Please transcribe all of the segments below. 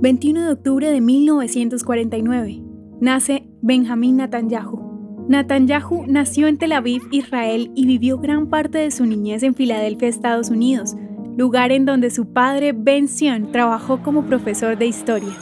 21 de octubre de 1949. Nace Benjamín Netanyahu. Netanyahu nació en Tel Aviv, Israel, y vivió gran parte de su niñez en Filadelfia, Estados Unidos, lugar en donde su padre Ben Sion trabajó como profesor de historia.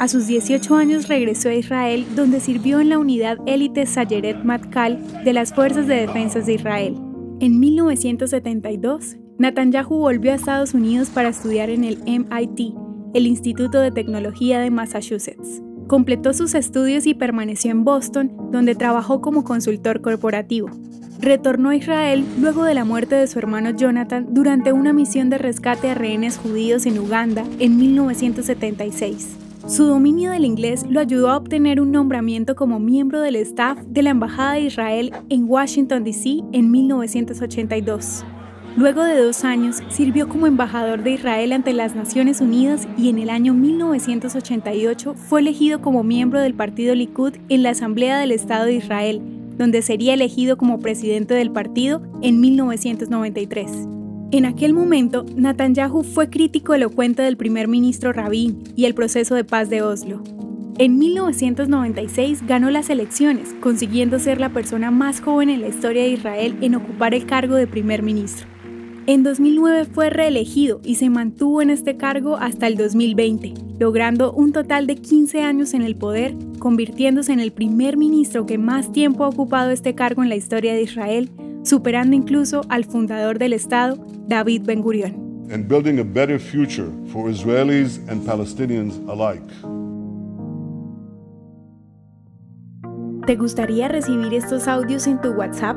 A sus 18 años regresó a Israel, donde sirvió en la unidad élite Sayeret Matkal de las Fuerzas de Defensa de Israel. En 1972, Netanyahu volvió a Estados Unidos para estudiar en el MIT, el Instituto de Tecnología de Massachusetts. Completó sus estudios y permaneció en Boston, donde trabajó como consultor corporativo. Retornó a Israel luego de la muerte de su hermano Jonathan durante una misión de rescate a rehenes judíos en Uganda en 1976. Su dominio del inglés lo ayudó a obtener un nombramiento como miembro del staff de la Embajada de Israel en Washington, D.C. en 1982. Luego de dos años, sirvió como embajador de Israel ante las Naciones Unidas y en el año 1988 fue elegido como miembro del partido Likud en la Asamblea del Estado de Israel, donde sería elegido como presidente del partido en 1993. En aquel momento, Netanyahu fue crítico elocuente del primer ministro Rabin y el proceso de paz de Oslo. En 1996 ganó las elecciones, consiguiendo ser la persona más joven en la historia de Israel en ocupar el cargo de primer ministro. En 2009 fue reelegido y se mantuvo en este cargo hasta el 2020, logrando un total de 15 años en el poder, convirtiéndose en el primer ministro que más tiempo ha ocupado este cargo en la historia de Israel, superando incluso al fundador del Estado, David Ben Gurion. And building a better future for Israelis and Palestinians alike. ¿Te gustaría recibir estos audios en tu WhatsApp?